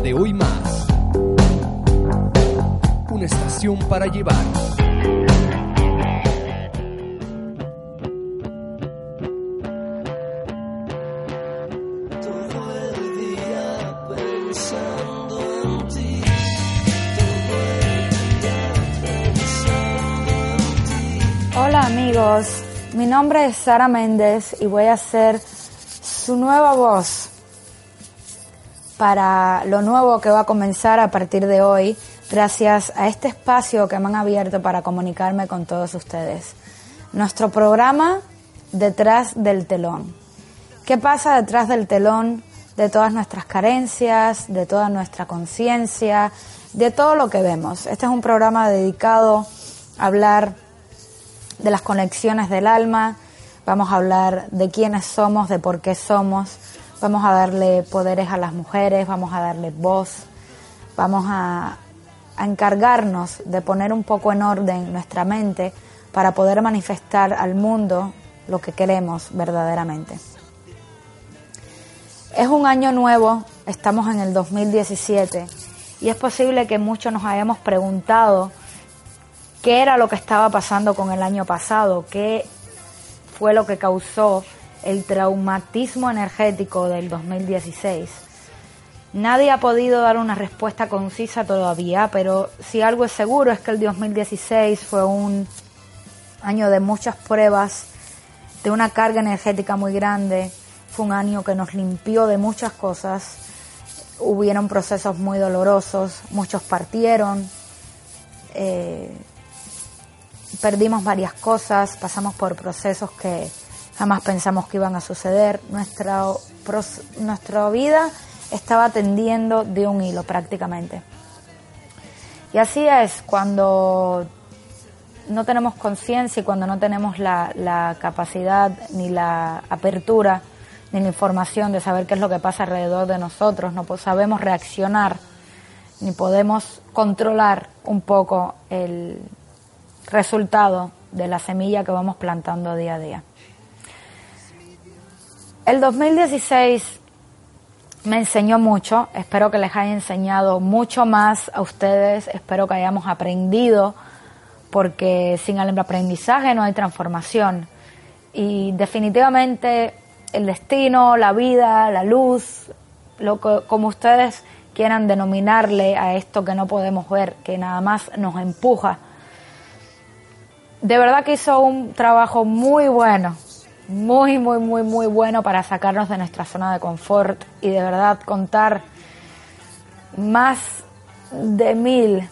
La de hoy más. Una estación para llevar. Hola amigos, mi nombre es Sara Méndez y voy a ser su nueva voz para lo nuevo que va a comenzar a partir de hoy, gracias a este espacio que me han abierto para comunicarme con todos ustedes. Nuestro programa Detrás del telón. ¿Qué pasa detrás del telón de todas nuestras carencias, de toda nuestra conciencia, de todo lo que vemos? Este es un programa dedicado a hablar de las conexiones del alma, vamos a hablar de quiénes somos, de por qué somos, vamos a darle poderes a las mujeres, vamos a darle voz, vamos a, a encargarnos de poner un poco en orden nuestra mente para poder manifestar al mundo lo que queremos verdaderamente. Es un año nuevo, estamos en el 2017 y es posible que muchos nos hayamos preguntado qué era lo que estaba pasando con el año pasado, qué fue lo que causó el traumatismo energético del 2016. Nadie ha podido dar una respuesta concisa todavía, pero si algo es seguro es que el 2016 fue un año de muchas pruebas, de una carga energética muy grande, fue un año que nos limpió de muchas cosas, hubieron procesos muy dolorosos, muchos partieron, eh, perdimos varias cosas, pasamos por procesos que jamás pensamos que iban a suceder. Nuestra, nuestra vida estaba tendiendo de un hilo prácticamente. Y así es cuando no tenemos conciencia y cuando no tenemos la, la, capacidad ni la apertura ni la información de saber qué es lo que pasa alrededor de nosotros, no sabemos reaccionar ni podemos controlar un poco el, resultado de la semilla que vamos plantando día a día. El 2016 me enseñó mucho, espero que les haya enseñado mucho más a ustedes, espero que hayamos aprendido, porque sin el aprendizaje no hay transformación. Y definitivamente el destino, la vida, la luz, lo que, como ustedes quieran denominarle a esto que no podemos ver, que nada más nos empuja. De verdad que hizo un trabajo muy bueno, muy, muy, muy, muy bueno para sacarnos de nuestra zona de confort y de verdad contar más de mil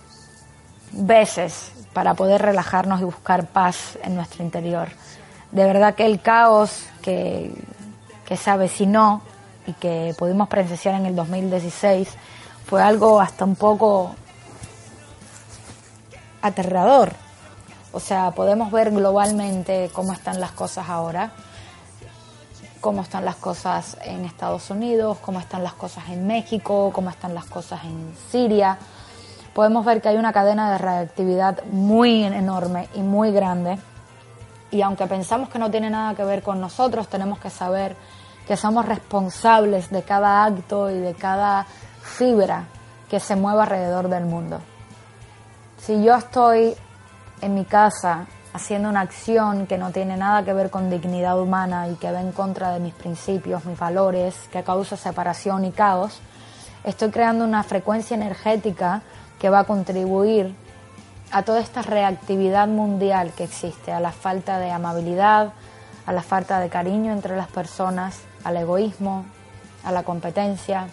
veces para poder relajarnos y buscar paz en nuestro interior. De verdad que el caos que, que se avecinó y que pudimos presenciar en el 2016 fue algo hasta un poco aterrador o sea, podemos ver globalmente cómo están las cosas ahora, cómo están las cosas en Estados Unidos, cómo están las cosas en México, cómo están las cosas en Siria. Podemos ver que hay una cadena de radioactividad muy enorme y muy grande. Y aunque pensamos que no tiene nada que ver con nosotros, tenemos que saber que somos responsables de cada acto y de cada fibra que se mueva alrededor del mundo. Si yo estoy en mi casa haciendo una acción que no tiene nada que ver con dignidad humana y que va en contra de mis principios, mis valores, que causa separación y caos, estoy creando una frecuencia energética que va a contribuir a toda esta reactividad mundial que existe, a la falta de amabilidad, a la falta de cariño entre las personas, al egoísmo, a la competencia.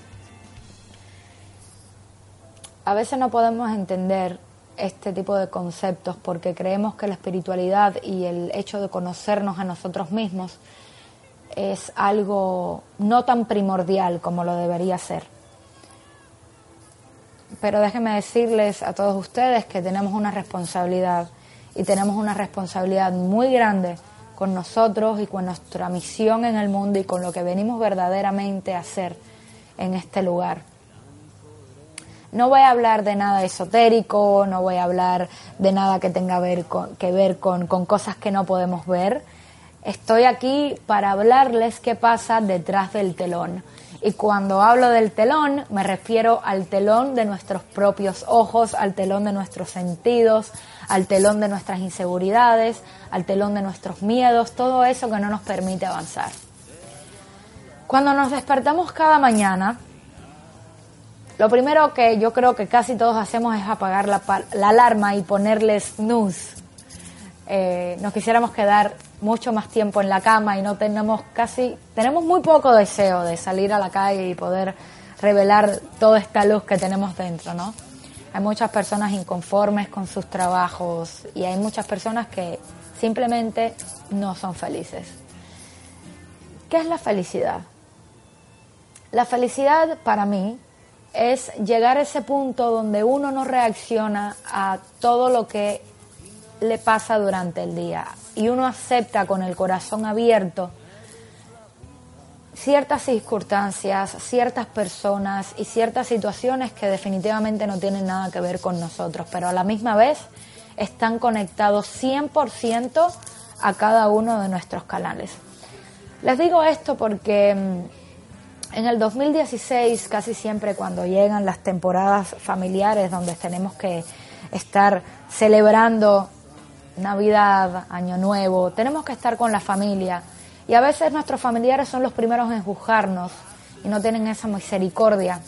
A veces no podemos entender este tipo de conceptos porque creemos que la espiritualidad y el hecho de conocernos a nosotros mismos es algo no tan primordial como lo debería ser. Pero déjenme decirles a todos ustedes que tenemos una responsabilidad y tenemos una responsabilidad muy grande con nosotros y con nuestra misión en el mundo y con lo que venimos verdaderamente a hacer en este lugar. No voy a hablar de nada esotérico, no voy a hablar de nada que tenga que ver con, con cosas que no podemos ver. Estoy aquí para hablarles qué pasa detrás del telón. Y cuando hablo del telón, me refiero al telón de nuestros propios ojos, al telón de nuestros sentidos, al telón de nuestras inseguridades, al telón de nuestros miedos, todo eso que no nos permite avanzar. Cuando nos despertamos cada mañana, lo primero que yo creo que casi todos hacemos es apagar la, alarma y ponerle snooze. Eh, nos quisiéramos quedar mucho más tiempo en la cama y no tenemos casi, tenemos muy poco deseo de salir a la calle y poder revelar toda esta luz que tenemos dentro, ¿no? Hay muchas personas inconformes con sus trabajos y hay muchas personas que simplemente no son felices. ¿Qué es la felicidad? La felicidad para mí es llegar a ese punto donde uno no reacciona a todo lo que le pasa durante el día y uno acepta con el corazón abierto ciertas circunstancias, ciertas personas y ciertas situaciones que definitivamente no tienen nada que ver con nosotros, pero a la misma vez están conectados 100% a cada uno de nuestros canales. Les digo esto porque mm, en el 2016, casi siempre cuando llegan las temporadas familiares donde tenemos que estar celebrando Navidad, Año Nuevo, tenemos que estar con la familia y a veces nuestros familiares son los primeros en juzgarnos y no tienen esa misericordia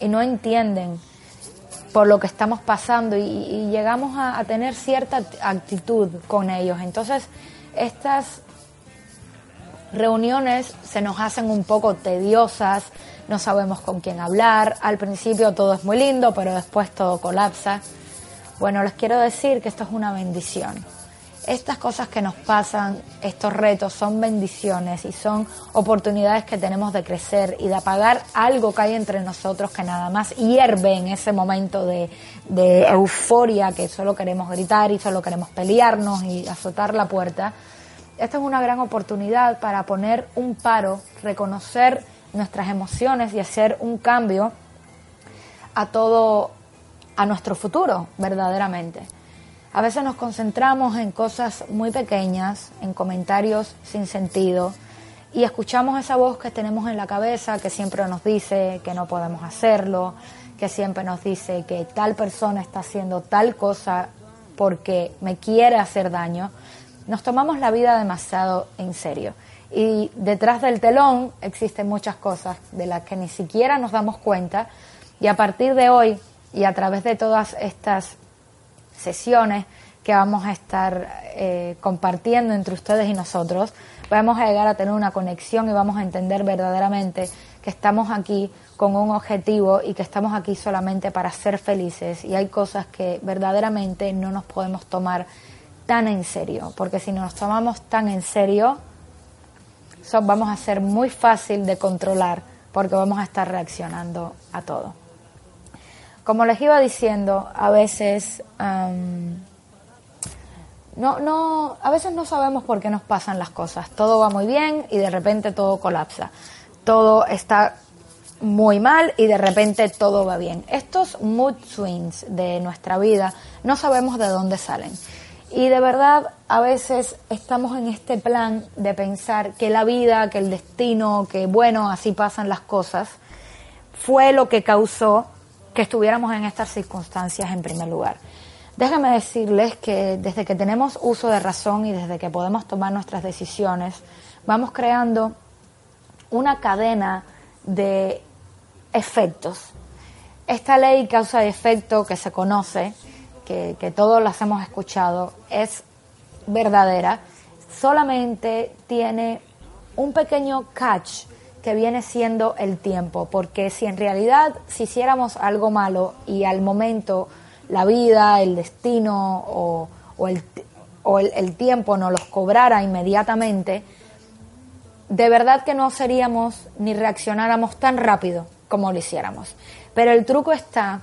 y no entienden por lo que estamos pasando y, llegamos a, tener cierta actitud con ellos. Entonces, estas reuniones se nos hacen un poco tediosas, no sabemos con quién hablar, al principio todo es muy lindo, pero después todo colapsa. Bueno, les quiero decir que esto es una bendición. Estas cosas que nos pasan, estos retos, son bendiciones y son oportunidades que tenemos de crecer y de apagar algo que hay entre nosotros que nada más hierve en ese momento de, de euforia que solo queremos gritar y solo queremos pelearnos y azotar la puerta esta es una gran oportunidad para poner un paro, reconocer nuestras emociones y hacer un cambio a todo, a nuestro futuro, verdaderamente. A veces nos concentramos en cosas muy pequeñas, en comentarios sin sentido, y escuchamos esa voz que tenemos en la cabeza que siempre nos dice que no podemos hacerlo, que siempre nos dice que tal persona está haciendo tal cosa porque me quiere hacer daño nos tomamos la vida demasiado en serio. Y detrás del telón existen muchas cosas de las que ni siquiera nos damos cuenta. Y a partir de hoy y a través de todas estas sesiones que vamos a estar eh, compartiendo entre ustedes y nosotros, vamos a llegar a tener una conexión y vamos a entender verdaderamente que estamos aquí con un objetivo y que estamos aquí solamente para ser felices y hay cosas que verdaderamente no nos podemos tomar tan en serio, porque si nos tomamos tan en serio, vamos a ser muy fácil de controlar, porque vamos a estar reaccionando a todo. Como les iba diciendo, a veces no, no, a veces no sabemos por qué nos pasan las cosas. Todo va muy bien y de repente todo colapsa. Todo está muy mal y de repente todo va bien. Estos mood swings de nuestra vida no sabemos de dónde salen. Y de verdad, a veces estamos en este plan de pensar que la vida, que el destino, que bueno, así pasan las cosas, fue lo que causó que estuviéramos en estas circunstancias en primer lugar. Déjenme decirles que desde que tenemos uso de razón y desde que podemos tomar nuestras decisiones, vamos creando una cadena de efectos. Esta ley causa y efecto que se conoce que, todos las hemos escuchado, es verdadera, solamente tiene un pequeño catch que viene siendo el tiempo, porque si en realidad si hiciéramos algo malo y al momento la vida, el destino o, el, o el, tiempo nos los cobrara inmediatamente, de verdad que no seríamos ni reaccionáramos tan rápido como lo hiciéramos. Pero el truco está,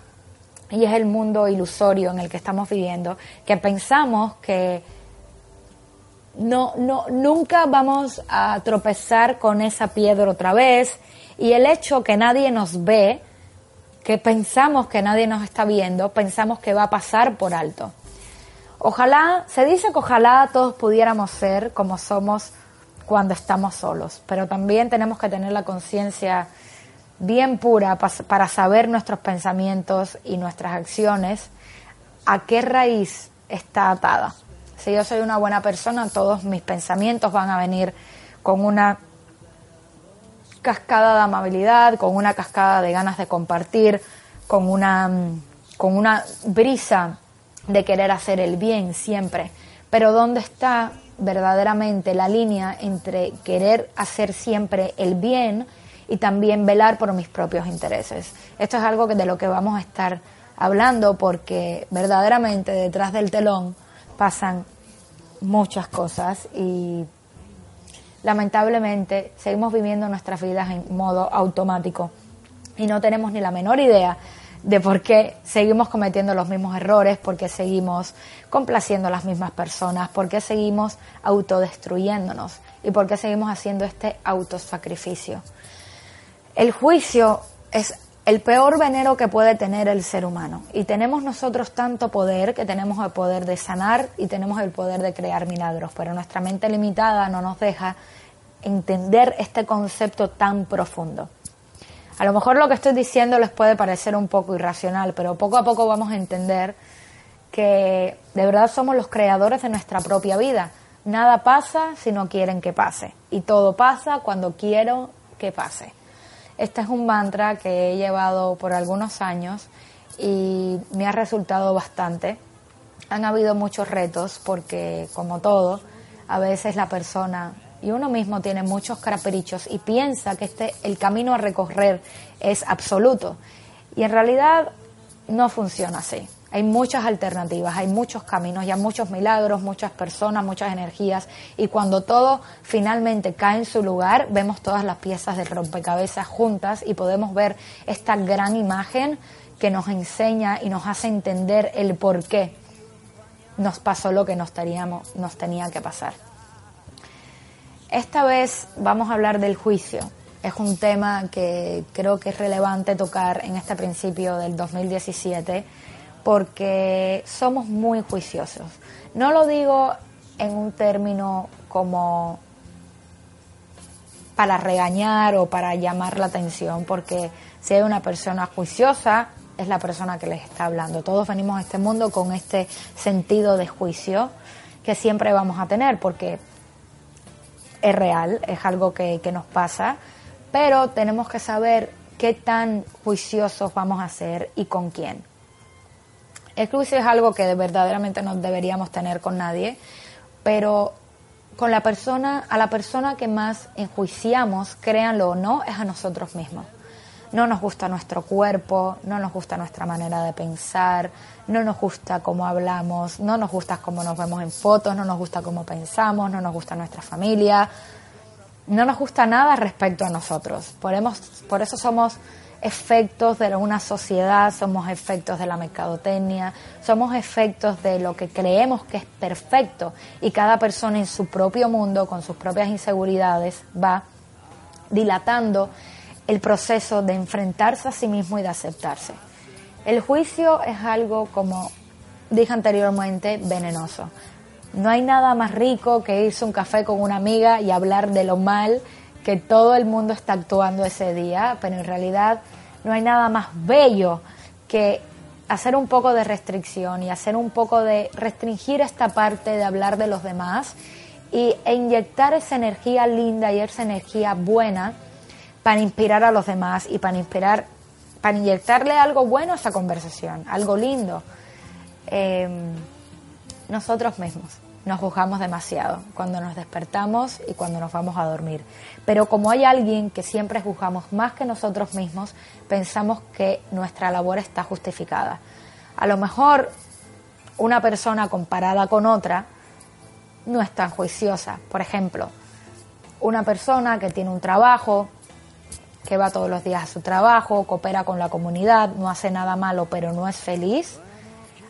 y es el mundo ilusorio en el que estamos viviendo, que pensamos que no, no, nunca vamos a tropezar con esa piedra otra vez, y el hecho que nadie nos ve, que pensamos que nadie nos está viendo, pensamos que va a pasar por alto. Ojalá, se dice que ojalá todos pudiéramos ser como somos cuando estamos solos, pero también tenemos que tener la conciencia bien pura para saber nuestros pensamientos y nuestras acciones, a qué raíz está atada. Si yo soy una buena persona, todos mis pensamientos van a venir con una cascada de amabilidad, con una cascada de ganas de compartir, con una, con una brisa de querer hacer el bien siempre. Pero ¿dónde está verdaderamente la línea entre querer hacer siempre el bien y también velar por mis propios intereses? Esto es algo que de lo que vamos a estar hablando porque verdaderamente detrás del telón pasan muchas cosas y lamentablemente seguimos viviendo nuestras vidas en modo automático y no tenemos ni la menor idea de por qué seguimos cometiendo los mismos errores, por qué seguimos complaciendo a las mismas personas, por qué seguimos autodestruyéndonos y por qué seguimos haciendo este autosacrificio. El juicio es el peor veneno que puede tener el ser humano y tenemos nosotros tanto poder que tenemos el poder de sanar y tenemos el poder de crear milagros, pero nuestra mente limitada no nos deja entender este concepto tan profundo. A lo mejor lo que estoy diciendo les puede parecer un poco irracional, pero poco a poco vamos a entender que de verdad somos los creadores de nuestra propia vida. Nada pasa si no quieren que pase y todo pasa cuando quiero que pase. Este es un mantra que he llevado por algunos años y me ha resultado bastante. Han habido muchos retos porque, como todo, a veces la persona y uno mismo tiene muchos caprichos y piensa que este el camino a recorrer es absoluto y en realidad no funciona así. Hay muchas alternativas, hay muchos caminos, hay muchos milagros, muchas personas, muchas energías y cuando todo finalmente cae en su lugar, vemos todas las piezas del rompecabezas juntas y podemos ver esta gran imagen que nos enseña y nos hace entender el por qué nos pasó lo que nos, nos tenía que pasar. Esta vez vamos a hablar del juicio. Es un tema que creo que es relevante tocar en este principio del 2017 porque somos muy juiciosos. No lo digo en un término como para regañar o para llamar la atención, porque si hay una persona juiciosa, es la persona que les está hablando. Todos venimos a este mundo con este sentido de juicio que siempre vamos a tener, porque es real, es algo que, nos pasa, pero tenemos que saber qué tan juiciosos vamos a ser y con quién. El juicio es algo que verdaderamente no deberíamos tener con nadie, pero con la persona, a la persona que más enjuiciamos, créanlo o no, es a nosotros mismos no nos gusta nuestro cuerpo, no nos gusta nuestra manera de pensar, no nos gusta cómo hablamos, no nos gusta cómo nos vemos en fotos, no nos gusta cómo pensamos, no nos gusta nuestra familia, no nos gusta nada respecto a nosotros. Por, por eso somos efectos de una sociedad, somos efectos de la mercadotecnia, somos efectos de lo que creemos que es perfecto y cada persona en su propio mundo, con sus propias inseguridades, va dilatando el proceso de enfrentarse a sí mismo y de aceptarse. El juicio es algo, como dije anteriormente, venenoso. No hay nada más rico que irse a un café con una amiga y hablar de lo mal que todo el mundo está actuando ese día, pero en realidad no hay nada más bello que hacer un poco de restricción y hacer un poco de restringir esta parte de hablar de los demás y, e inyectar esa energía linda y esa energía buena para inspirar a los demás y para inspirar, para inyectarle algo bueno a esa conversación, algo lindo. Em, nosotros mismos nos juzgamos demasiado cuando nos despertamos y cuando nos vamos a dormir. Pero como hay alguien que siempre juzgamos más que nosotros mismos, pensamos que nuestra labor está justificada. A lo mejor una persona comparada con otra no es tan juiciosa. Por ejemplo, una persona que tiene un trabajo, que va todos los días a su trabajo, coopera con la comunidad, no hace nada malo, pero no es feliz,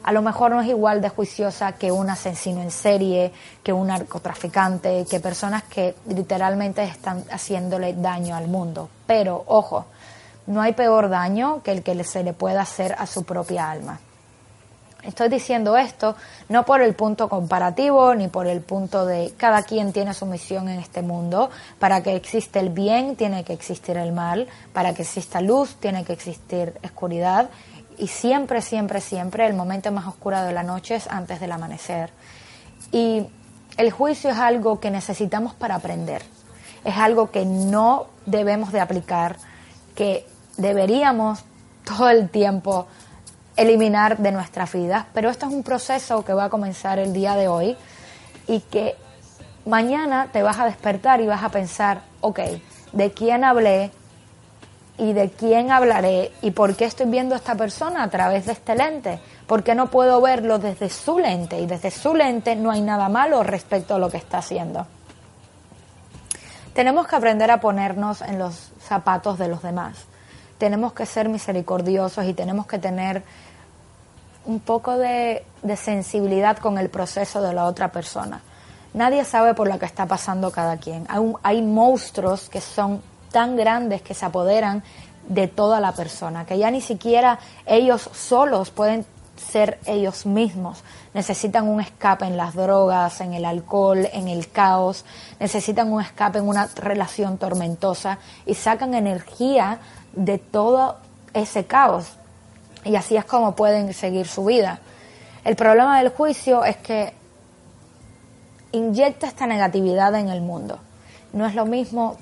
a lo mejor no es igual de juiciosa que un asesino en serie, que un narcotraficante, que personas que literalmente están haciéndole daño al mundo. Pero, ojo, no hay peor daño que el que se le pueda hacer a su propia alma. Estoy diciendo esto no por el punto comparativo ni por el punto de cada quien tiene su misión en este mundo. Para que exista el bien tiene que existir el mal. Para que exista luz tiene que existir oscuridad y siempre, siempre, siempre el momento más oscuro de la noche es antes del amanecer. Y el juicio es algo que necesitamos para aprender, es algo que no debemos de aplicar, que deberíamos todo el tiempo eliminar de nuestras vidas, pero esto es un proceso que va a comenzar el día de hoy y que mañana te vas a despertar y vas a pensar, ok, ¿de quién hablé? Y de quién hablaré y por qué estoy viendo a esta persona a través de este lente, por qué no puedo verlo desde su lente y desde su lente no hay nada malo respecto a lo que está haciendo. Tenemos que aprender a ponernos en los zapatos de los demás. Tenemos que ser misericordiosos y tenemos que tener un poco de, sensibilidad con el proceso de la otra persona. Nadie sabe por lo que está pasando cada quien. Hay monstruos que son tan grandes que se apoderan de toda la persona, que ya ni siquiera ellos solos pueden ser ellos mismos. Necesitan un escape en las drogas, en el alcohol, en el caos, necesitan un escape en una relación tormentosa y sacan energía de todo ese caos. Y así es como pueden seguir su vida. El problema del juicio es que inyecta esta negatividad en el mundo. No es lo mismo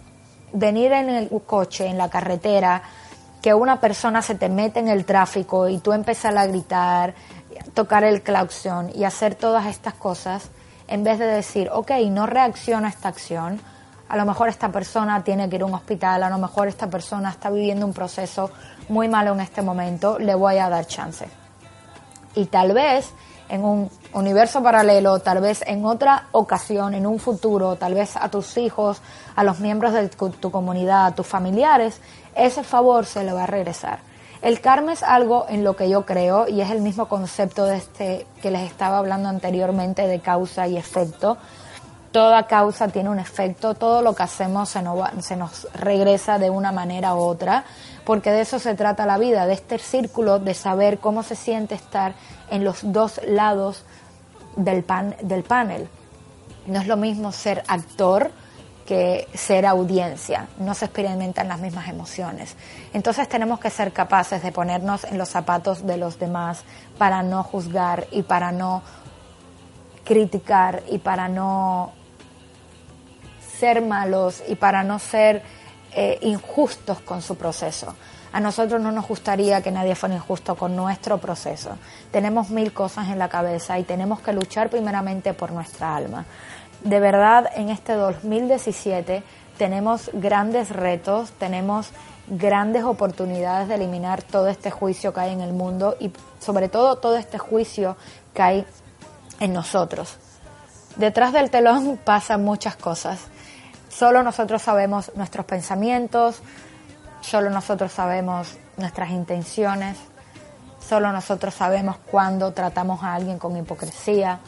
venir en el coche, en la carretera, que una persona se te mete en el tráfico y tú empezar a gritar, tocar el claxon y hacer todas estas cosas, en vez de decir, ok, no reacciona a esta acción, a lo mejor esta persona tiene que ir a un hospital, a lo mejor esta persona está viviendo un proceso muy malo en este momento, le voy a dar chance. Y tal vez en un universo paralelo, tal vez en otra ocasión, en un futuro, tal vez a tus hijos, a los miembros de tu, comunidad, a tus familiares, ese favor se le va a regresar. El karma es algo en lo que yo creo y es el mismo concepto de este que les estaba hablando anteriormente de causa y efecto. Toda causa tiene un efecto, todo lo que hacemos se nos, se nos regresa de una manera u otra porque de eso se trata la vida, de este círculo de saber cómo se siente estar en los dos lados del, pan, del panel. No es lo mismo ser actor que ser audiencia, no se experimentan las mismas emociones. Entonces tenemos que ser capaces de ponernos en los zapatos de los demás para no juzgar y para no criticar y para no ser malos y para no ser eh, injustos con su proceso. A nosotros no nos gustaría que nadie fuera injusto con nuestro proceso. Tenemos mil cosas en la cabeza y tenemos que luchar primeramente por nuestra alma. De verdad, en este 2017 tenemos grandes retos, tenemos grandes oportunidades de eliminar todo este juicio que hay en el mundo y sobre todo todo este juicio que hay en nosotros. Detrás del telón pasan muchas cosas Solo nosotros sabemos nuestros pensamientos, solo nosotros sabemos nuestras intenciones, solo nosotros sabemos cuando tratamos a alguien con hipocresía.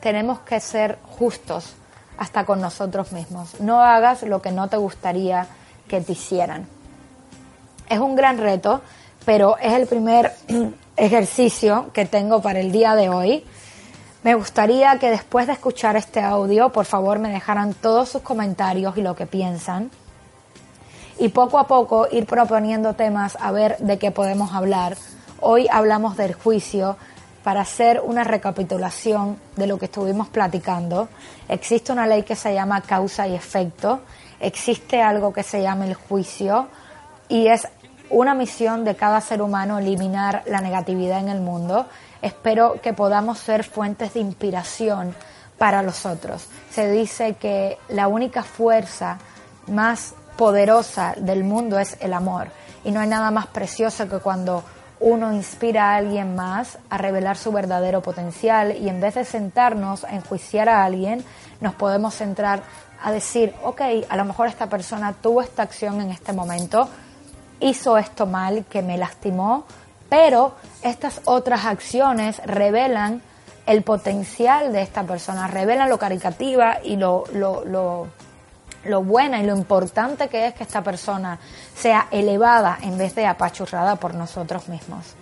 Tenemos que ser justos hasta con nosotros mismos. No hagas lo que no te gustaría que te hicieran. Es un gran reto, pero es el primer ejercicio que tengo para el día de hoy. Me gustaría que después de escuchar este audio, por favor, me dejaran todos sus comentarios y lo que piensan. Y poco a poco ir proponiendo temas a ver de qué podemos hablar. Hoy hablamos del juicio para hacer una recapitulación de lo que estuvimos platicando. Existe una ley que se llama causa y efecto. Existe algo que se llama el juicio y es una misión de cada ser humano eliminar la negatividad en el mundo Espero que podamos ser fuentes de inspiración para los otros. Se dice que la única fuerza más poderosa del mundo es el amor y no hay nada más precioso que cuando uno inspira a alguien más a revelar su verdadero potencial y en vez de sentarnos a enjuiciar a alguien, nos podemos centrar a decir, ok, a lo mejor esta persona tuvo esta acción en este momento, hizo esto mal, que me lastimó, pero estas otras acciones revelan el potencial de esta persona, revelan lo caricativa y lo, lo, lo, lo buena y lo importante que es que esta persona sea elevada en vez de apachurrada por nosotros mismos.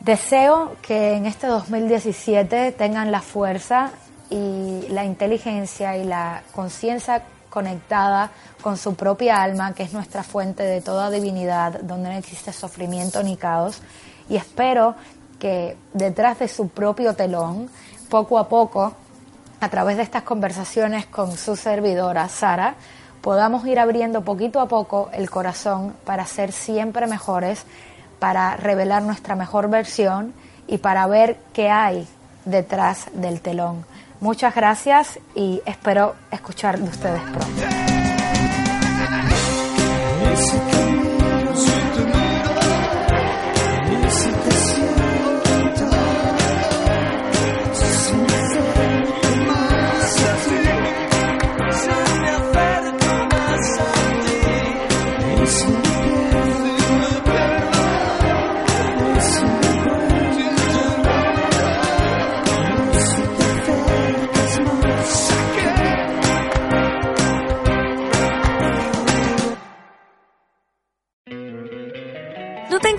Deseo que en este 2017 tengan la fuerza y la inteligencia y la conciencia conectada con su propia alma, que es nuestra fuente de toda divinidad, donde no existe sufrimiento ni caos. Y espero que detrás de su propio telón, poco a poco, a través de estas conversaciones con su servidora, Sara, podamos ir abriendo poquito a poco el corazón para ser siempre mejores, para revelar nuestra mejor versión y para ver qué hay detrás del telón. Muchas gracias y espero escuchar de ustedes pronto.